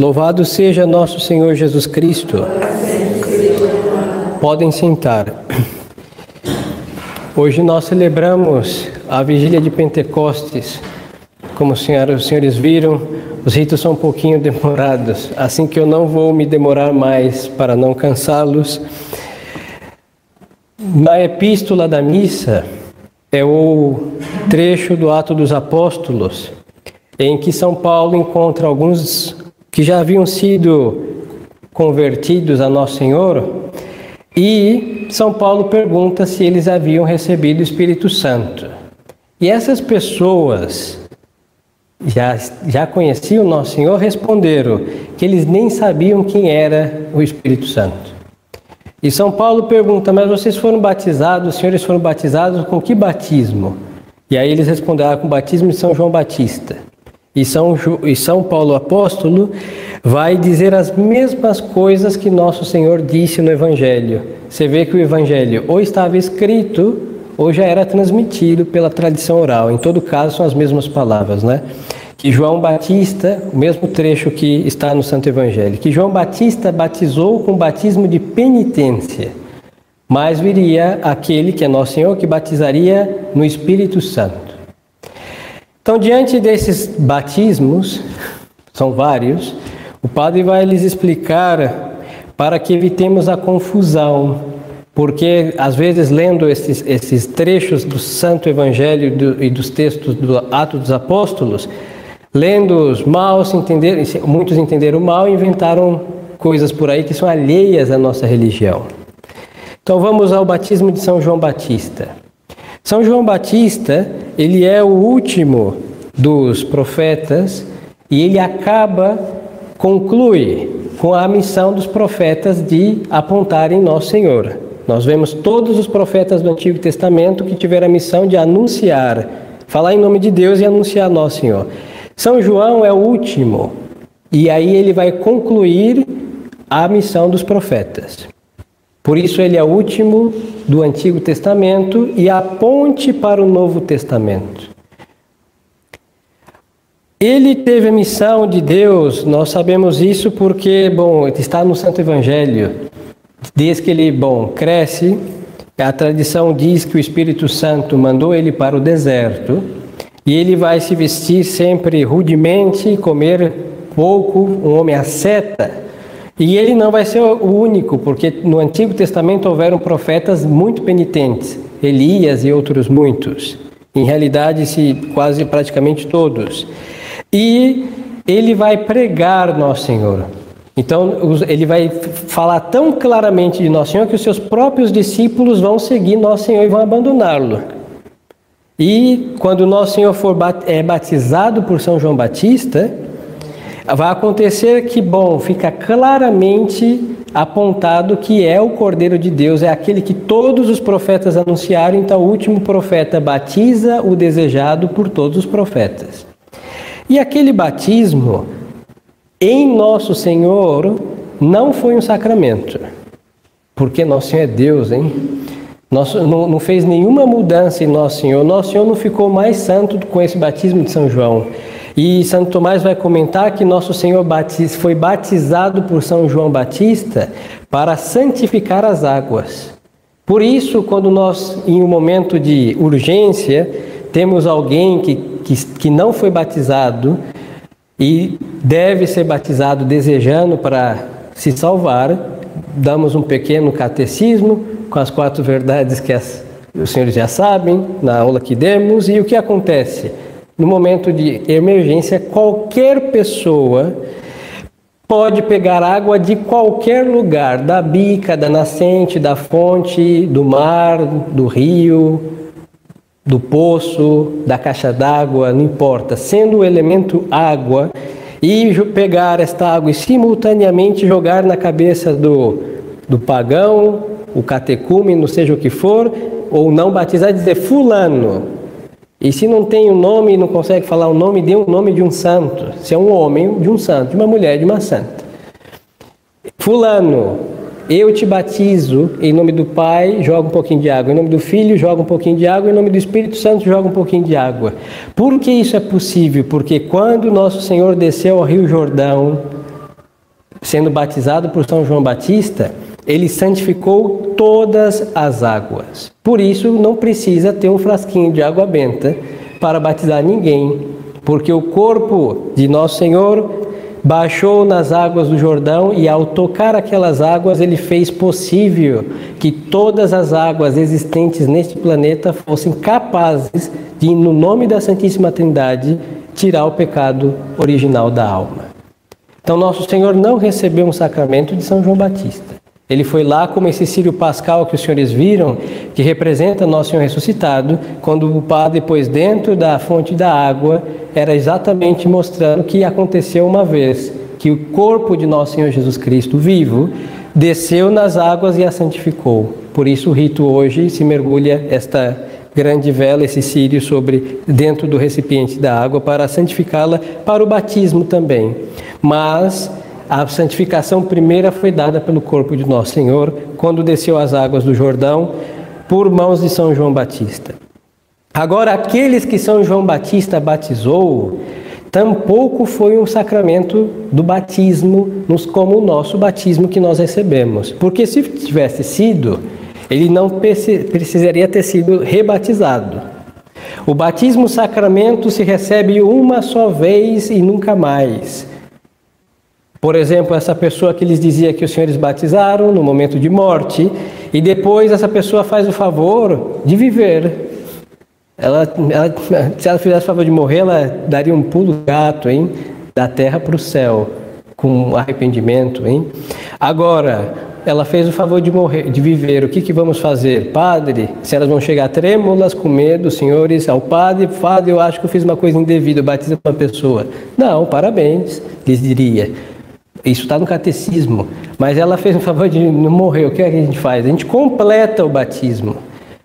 Louvado seja nosso Senhor Jesus Cristo. Podem sentar. Hoje nós celebramos a vigília de Pentecostes. Como os senhores viram, os ritos são um pouquinho demorados, assim que eu não vou me demorar mais para não cansá-los. Na epístola da missa é o trecho do Ato dos Apóstolos, em que São Paulo encontra alguns que já haviam sido convertidos a Nosso Senhor e São Paulo pergunta se eles haviam recebido o Espírito Santo. E essas pessoas já, já conheciam Nosso Senhor responderam que eles nem sabiam quem era o Espírito Santo. E São Paulo pergunta: Mas vocês foram batizados, os senhores foram batizados com que batismo? E aí eles responderam: ah, Com o batismo de São João Batista. E São, e São Paulo apóstolo vai dizer as mesmas coisas que nosso Senhor disse no Evangelho. Você vê que o Evangelho ou estava escrito ou já era transmitido pela tradição oral. Em todo caso, são as mesmas palavras, né? Que João Batista, o mesmo trecho que está no Santo Evangelho, que João Batista batizou com batismo de penitência, mas viria aquele que é nosso Senhor que batizaria no Espírito Santo. Então, diante desses batismos, são vários, o padre vai lhes explicar para que evitemos a confusão, porque às vezes lendo esses, esses trechos do Santo Evangelho do, e dos textos do Atos dos Apóstolos, lendo-os mal, se entender, muitos entenderam mal e inventaram coisas por aí que são alheias à nossa religião. Então vamos ao batismo de São João Batista. São João Batista, ele é o último dos profetas e ele acaba conclui com a missão dos profetas de apontarem Nosso Senhor. Nós vemos todos os profetas do Antigo Testamento que tiveram a missão de anunciar, falar em nome de Deus e anunciar Nosso Senhor. São João é o último, e aí ele vai concluir a missão dos profetas. Por isso ele é o último do Antigo Testamento e a ponte para o Novo Testamento. Ele teve a missão de Deus, nós sabemos isso porque, bom, está no Santo Evangelho. Desde que ele, bom, cresce, a tradição diz que o Espírito Santo mandou ele para o deserto e ele vai se vestir sempre rudemente, comer pouco, um homem asceta. E ele não vai ser o único, porque no Antigo Testamento houveram profetas muito penitentes, Elias e outros muitos. Em realidade, se quase praticamente todos e ele vai pregar Nosso Senhor. Então, ele vai falar tão claramente de Nosso Senhor que os seus próprios discípulos vão seguir Nosso Senhor e vão abandoná-lo. E quando Nosso Senhor for é batizado por São João Batista, vai acontecer que, bom, fica claramente apontado que é o Cordeiro de Deus, é aquele que todos os profetas anunciaram, então o último profeta batiza o desejado por todos os profetas. E aquele batismo em Nosso Senhor não foi um sacramento, porque Nosso Senhor é Deus, hein? Nosso, não, não, fez nenhuma mudança em Nosso Senhor. Nosso Senhor não ficou mais santo com esse batismo de São João. E Santo Tomás vai comentar que Nosso Senhor foi batizado por São João Batista para santificar as águas. Por isso, quando nós, em um momento de urgência, temos alguém que que, que não foi batizado e deve ser batizado desejando para se salvar, damos um pequeno catecismo com as quatro verdades que as, os senhores já sabem na aula que demos, e o que acontece? No momento de emergência, qualquer pessoa pode pegar água de qualquer lugar, da bica, da nascente, da fonte, do mar, do rio, do poço, da caixa d'água, não importa, sendo o elemento água, e pegar esta água e simultaneamente jogar na cabeça do, do pagão, o catecúmeno, seja o que for, ou não batizar, dizer fulano. E se não tem o um nome não consegue falar o nome, dê o um nome de um santo. Se é um homem, de um santo, de uma mulher, de uma santa. Fulano, eu te batizo em nome do Pai, joga um pouquinho de água. Em nome do Filho, joga um pouquinho de água. Em nome do Espírito Santo, joga um pouquinho de água. Por que isso é possível? Porque quando nosso Senhor desceu ao Rio Jordão, sendo batizado por São João Batista, ele santificou todas as águas. Por isso, não precisa ter um frasquinho de água benta para batizar ninguém, porque o corpo de Nosso Senhor baixou nas águas do Jordão e, ao tocar aquelas águas, ele fez possível que todas as águas existentes neste planeta fossem capazes de, no nome da Santíssima Trindade, tirar o pecado original da alma. Então, Nosso Senhor não recebeu um sacramento de São João Batista. Ele foi lá como esse Sírio Pascal que os senhores viram, que representa Nosso Senhor ressuscitado, quando o padre pôs dentro da fonte da água, era exatamente mostrando que aconteceu uma vez, que o corpo de Nosso Senhor Jesus Cristo vivo desceu nas águas e a santificou. Por isso o rito hoje se mergulha esta grande vela, esse círio sobre dentro do recipiente da água para santificá-la para o batismo também. Mas a santificação primeira foi dada pelo corpo de Nosso Senhor quando desceu as águas do Jordão por mãos de São João Batista. Agora, aqueles que São João Batista batizou, tampouco foi um sacramento do batismo, como o nosso batismo que nós recebemos. Porque se tivesse sido, ele não precisaria ter sido rebatizado. O batismo sacramento se recebe uma só vez e nunca mais. Por exemplo, essa pessoa que lhes dizia que os senhores batizaram no momento de morte, e depois essa pessoa faz o favor de viver. Ela, ela, se ela fizesse o favor de morrer, ela daria um pulo gato, hein? Da terra para o céu, com arrependimento, hein? Agora, ela fez o favor de morrer, de viver. O que, que vamos fazer, padre? Se elas vão chegar trêmulas, com medo, senhores, ao padre, padre, eu acho que eu fiz uma coisa indevida, batiza uma pessoa. Não, parabéns, lhes diria. Isso está no catecismo. Mas ela fez um favor de não morrer. O que, é que a gente faz? A gente completa o batismo.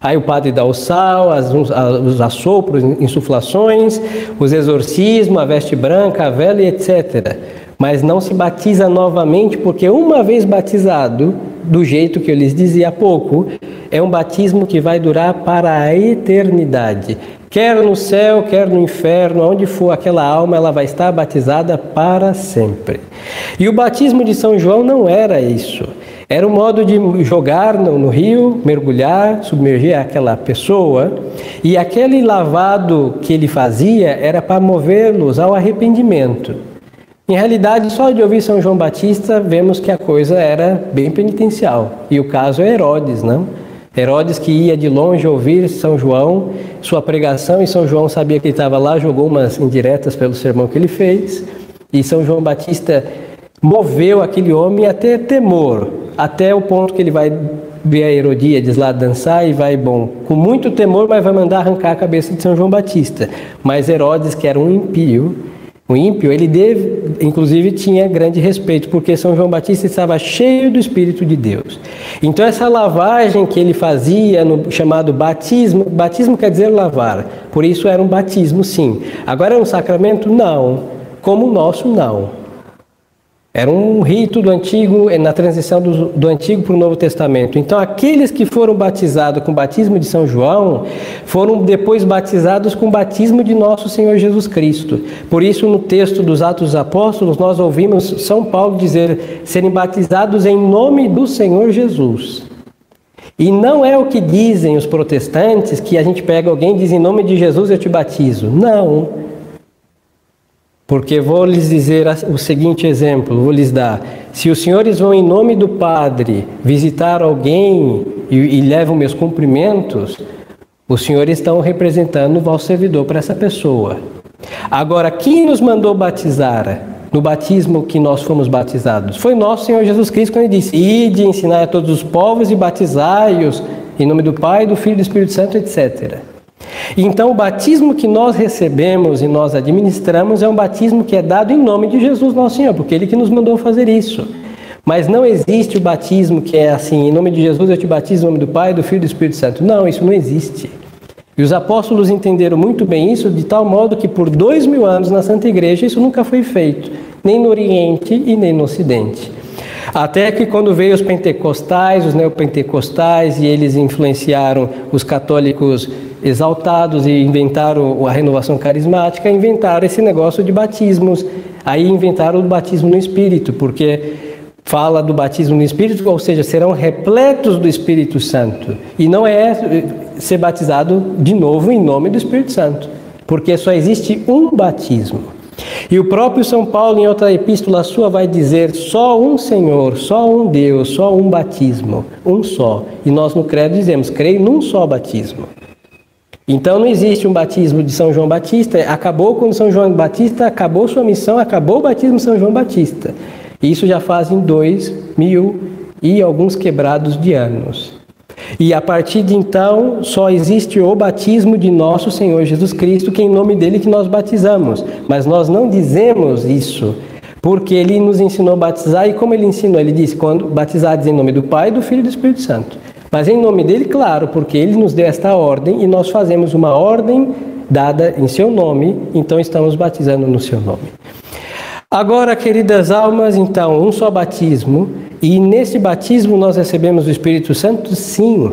Aí o padre dá o sal, as, os assopros, insuflações, os exorcismos, a veste branca, a vela e etc. Mas não se batiza novamente, porque uma vez batizado, do jeito que eu lhes dizia há pouco, é um batismo que vai durar para a eternidade. Quer no céu, quer no inferno, onde for aquela alma, ela vai estar batizada para sempre. E o batismo de São João não era isso. Era um modo de jogar no, rio, mergulhar, submergir aquela pessoa, e aquele lavado que ele fazia era para movê-los ao arrependimento. Em realidade, só de ouvir São João Batista, vemos que a coisa era bem penitencial. E o caso é Herodes, não? Herodes que ia de longe ouvir São João, sua pregação, e São João sabia que ele estava lá, jogou umas indiretas pelo sermão que ele fez, e São João Batista moveu aquele homem até temor, até o ponto que ele vai ver a Herodíades lá dançar e vai, bom, com muito temor, mas vai mandar arrancar a cabeça de São João Batista. Mas Herodes, que era um impio, o ímpio, ele deve, inclusive tinha grande respeito, porque São João Batista estava cheio do Espírito de Deus. Então essa lavagem que ele fazia no chamado batismo, batismo quer dizer lavar, por isso era um batismo sim. Agora é um sacramento? Não. Como o nosso, não. Era um rito do antigo, na transição do, do Antigo para o Novo Testamento. Então, aqueles que foram batizados com o batismo de São João foram depois batizados com o batismo de nosso Senhor Jesus Cristo. Por isso, no texto dos Atos dos Apóstolos, nós ouvimos São Paulo dizer serem batizados em nome do Senhor Jesus. E não é o que dizem os protestantes que a gente pega alguém e diz em nome de Jesus eu te batizo. Não. Porque vou lhes dizer o seguinte exemplo, vou lhes dar. Se os senhores vão em nome do Padre visitar alguém e, e levam meus cumprimentos, os senhores estão representando o vosso servidor para essa pessoa. Agora, quem nos mandou batizar no batismo que nós fomos batizados? Foi nosso Senhor Jesus Cristo quando ele disse: Ide, ensinar a todos os povos e batizai-os em nome do Pai, do Filho e do Espírito Santo, etc. Então, o batismo que nós recebemos e nós administramos é um batismo que é dado em nome de Jesus, nosso Senhor, porque Ele que nos mandou fazer isso. Mas não existe o batismo que é assim, em nome de Jesus eu te batizo em nome do Pai, do Filho e do Espírito Santo. Não, isso não existe. E os apóstolos entenderam muito bem isso, de tal modo que por dois mil anos na Santa Igreja isso nunca foi feito, nem no Oriente e nem no Ocidente. Até que quando veio os pentecostais, os neopentecostais, e eles influenciaram os católicos exaltados e inventaram a renovação carismática, inventaram esse negócio de batismos. Aí inventaram o batismo no Espírito, porque fala do batismo no Espírito, ou seja, serão repletos do Espírito Santo. E não é ser batizado de novo em nome do Espírito Santo, porque só existe um batismo. E o próprio São Paulo, em outra epístola sua, vai dizer: só um Senhor, só um Deus, só um batismo, um só. E nós no Credo dizemos: creio num só batismo. Então não existe um batismo de São João Batista. Acabou quando São João Batista acabou sua missão, acabou o batismo de São João Batista. Isso já fazem dois mil e alguns quebrados de anos. E a partir de então só existe o batismo de nosso Senhor Jesus Cristo, que é em nome dele que nós batizamos. Mas nós não dizemos isso, porque ele nos ensinou a batizar e como ele ensinou, ele disse quando batizados em nome do Pai, do Filho e do Espírito Santo. Mas em nome dele, claro, porque ele nos deu esta ordem e nós fazemos uma ordem dada em seu nome, então estamos batizando no seu nome. Agora, queridas almas, então, um só batismo, e nesse batismo nós recebemos o Espírito Santo, sim.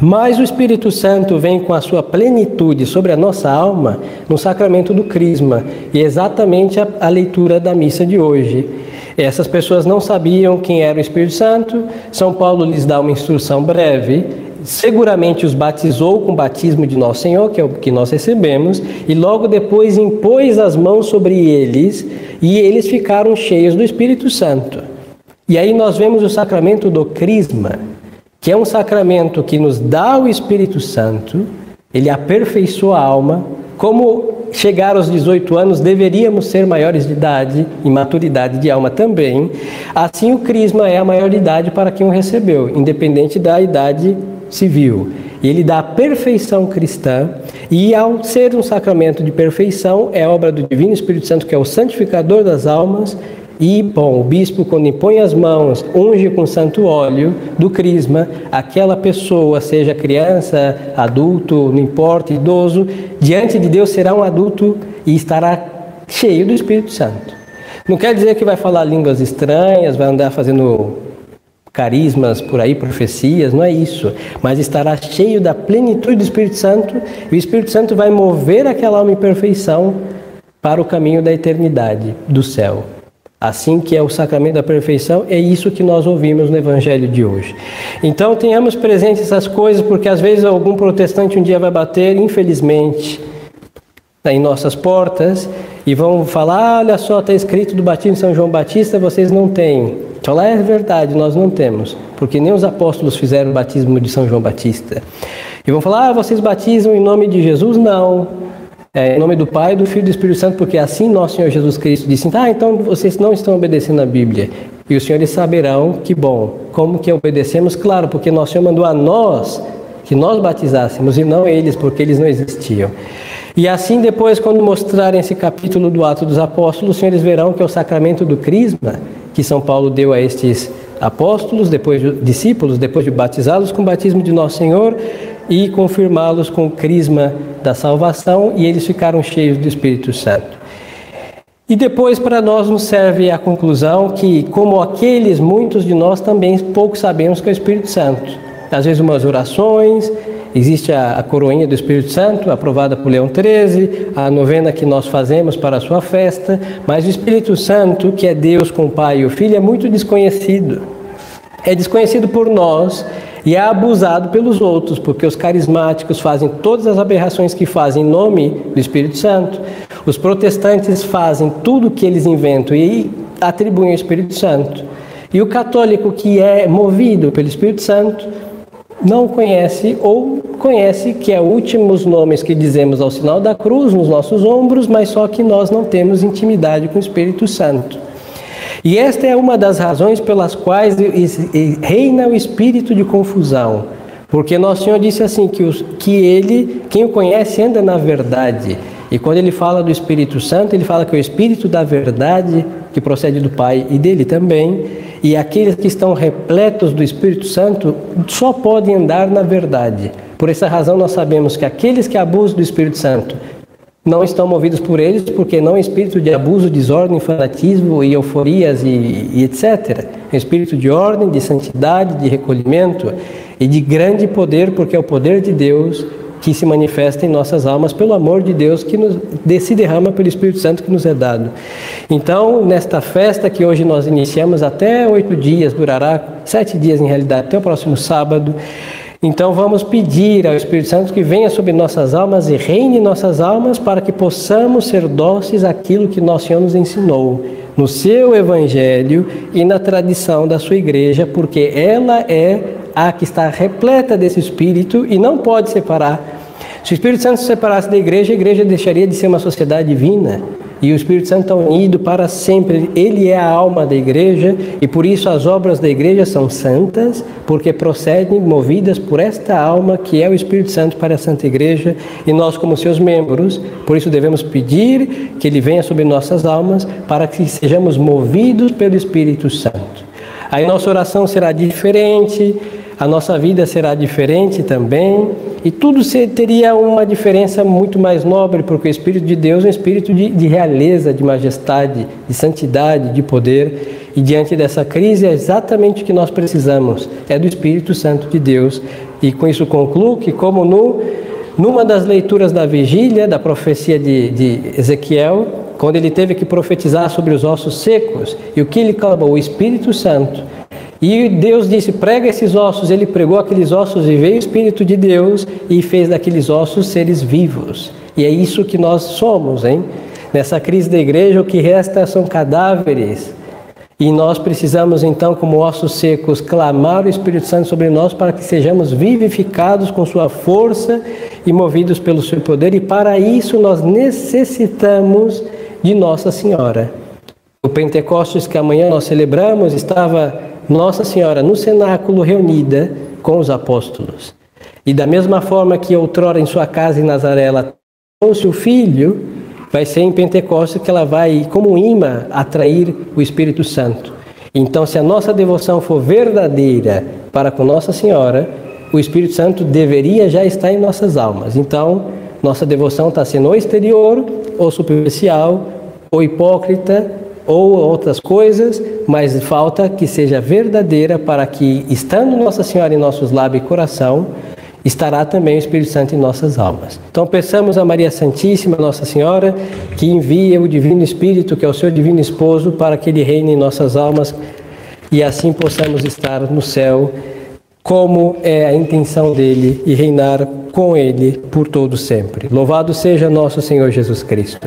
Mas o Espírito Santo vem com a sua plenitude sobre a nossa alma no sacramento do Crisma, e exatamente a, a leitura da missa de hoje. Essas pessoas não sabiam quem era o Espírito Santo, São Paulo lhes dá uma instrução breve, seguramente os batizou com o batismo de Nosso Senhor, que é o que nós recebemos, e logo depois impôs as mãos sobre eles, e eles ficaram cheios do Espírito Santo. E aí nós vemos o sacramento do Crisma, que é um sacramento que nos dá o Espírito Santo, ele aperfeiçoa a alma, como chegar aos 18 anos deveríamos ser maiores de idade e maturidade de alma também. Assim, o crisma é a maioridade para quem o recebeu, independente da idade civil. Ele dá a perfeição cristã e, ao ser um sacramento de perfeição, é obra do Divino Espírito Santo, que é o santificador das almas. E, bom, o bispo, quando impõe as mãos, unge com santo óleo do crisma, aquela pessoa, seja criança, adulto, não importa, idoso, diante de Deus será um adulto e estará cheio do Espírito Santo. Não quer dizer que vai falar línguas estranhas, vai andar fazendo carismas por aí, profecias, não é isso. Mas estará cheio da plenitude do Espírito Santo e o Espírito Santo vai mover aquela alma em perfeição para o caminho da eternidade, do céu. Assim que é o sacramento da perfeição, é isso que nós ouvimos no Evangelho de hoje. Então tenhamos presente essas coisas, porque às vezes algum protestante um dia vai bater, infelizmente, em nossas portas e vão falar: olha só, está escrito do batismo de São João Batista, vocês não têm. Falar é verdade, nós não temos, porque nem os apóstolos fizeram o batismo de São João Batista. E vão falar: ah, vocês batizam em nome de Jesus? Não. É, em nome do Pai, do Filho e do Espírito Santo, porque assim nosso Senhor Jesus Cristo disse: ah, então vocês não estão obedecendo a Bíblia. E os senhores saberão que bom. Como que obedecemos? Claro, porque nosso Senhor mandou a nós que nós batizássemos e não eles, porque eles não existiam. E assim, depois, quando mostrarem esse capítulo do Ato dos Apóstolos, os senhores verão que é o sacramento do Crisma, que São Paulo deu a estes apóstolos, depois de, discípulos, depois de batizá-los com o batismo de Nosso Senhor e confirmá-los com o Crisma da salvação, e eles ficaram cheios do Espírito Santo. E depois, para nós, nos serve a conclusão que, como aqueles, muitos de nós também pouco sabemos que é o Espírito Santo. Às vezes, umas orações, Existe a, a, coroinha do Espírito Santo, aprovada por Leão XIII, a novena que nós fazemos para a sua festa, mas o Espírito Santo, que é Deus com o Pai e o Filho, é muito desconhecido. É desconhecido por nós e é abusado pelos outros, porque os carismáticos fazem todas as aberrações que fazem em nome do Espírito Santo. Os protestantes fazem tudo o que eles inventam e atribuem ao Espírito Santo. E o católico que é movido pelo Espírito Santo não conhece ou conhece que é últimos nomes que dizemos ao sinal da cruz nos nossos ombros, mas só que nós não temos intimidade com o Espírito Santo. E esta é uma das razões pelas quais reina o espírito de confusão. Porque nosso Senhor disse assim que, os, que ele, quem o conhece, anda na verdade. E quando ele fala do Espírito Santo, ele fala que é o Espírito da verdade que procede do Pai e dele também. E aqueles que estão repletos do Espírito Santo só podem andar na verdade. Por essa razão, nós sabemos que aqueles que abusam do Espírito Santo não estão movidos por eles, porque não é espírito de abuso, desordem, fanatismo e euforias e, e etc. É espírito de ordem, de santidade, de recolhimento e de grande poder, porque é o poder de Deus que se manifesta em nossas almas pelo amor de Deus que nos, se derrama pelo Espírito Santo que nos é dado. Então, nesta festa que hoje nós iniciamos até oito dias, durará sete dias em realidade, até o próximo sábado. Então vamos pedir ao Espírito Santo que venha sobre nossas almas e reine nossas almas para que possamos ser dóceis àquilo que nosso Senhor nos ensinou no seu evangelho e na tradição da sua igreja, porque ela é a que está repleta desse espírito e não pode separar. Se o Espírito Santo se separasse da igreja, a igreja deixaria de ser uma sociedade divina. E o Espírito Santo está unido para sempre. Ele é a alma da igreja e por isso as obras da igreja são santas, porque procedem movidas por esta alma que é o Espírito Santo para a Santa Igreja e nós, como seus membros, por isso devemos pedir que ele venha sobre nossas almas para que sejamos movidos pelo Espírito Santo. Aí nossa oração será diferente, a nossa vida será diferente também, e tudo teria uma diferença muito mais nobre, porque o Espírito de Deus é um espírito de, de realeza, de majestade, de santidade, de poder, e diante dessa crise é exatamente o que nós precisamos, é do Espírito Santo de Deus. E com isso concluo que, como no, numa das leituras da vigília, da profecia de, de Ezequiel, quando ele teve que profetizar sobre os ossos secos, e o que ele clamou? O Espírito Santo e Deus disse: prega esses ossos. Ele pregou aqueles ossos e veio o Espírito de Deus e fez daqueles ossos seres vivos. E é isso que nós somos, hein? Nessa crise da igreja, o que resta são cadáveres. E nós precisamos, então, como ossos secos, clamar o Espírito Santo sobre nós para que sejamos vivificados com Sua força e movidos pelo Seu poder. E para isso nós necessitamos de Nossa Senhora. O Pentecostes que amanhã nós celebramos estava nossa Senhora no cenáculo reunida com os apóstolos. E da mesma forma que outrora em sua casa em Nazaré ela trouxe o filho, vai ser em Pentecostes que ela vai, como imã, atrair o Espírito Santo. Então, se a nossa devoção for verdadeira para com Nossa Senhora, o Espírito Santo deveria já estar em nossas almas. Então, nossa devoção está sendo ou exterior, ou superficial, ou hipócrita, ou outras coisas, mas falta que seja verdadeira para que, estando Nossa Senhora em nossos lábios e coração, estará também o Espírito Santo em nossas almas. Então peçamos a Maria Santíssima, Nossa Senhora, que envie o Divino Espírito, que é o seu Divino Esposo, para que ele reine em nossas almas e assim possamos estar no céu, como é a intenção dele, e reinar com ele por todo sempre. Louvado seja nosso Senhor Jesus Cristo.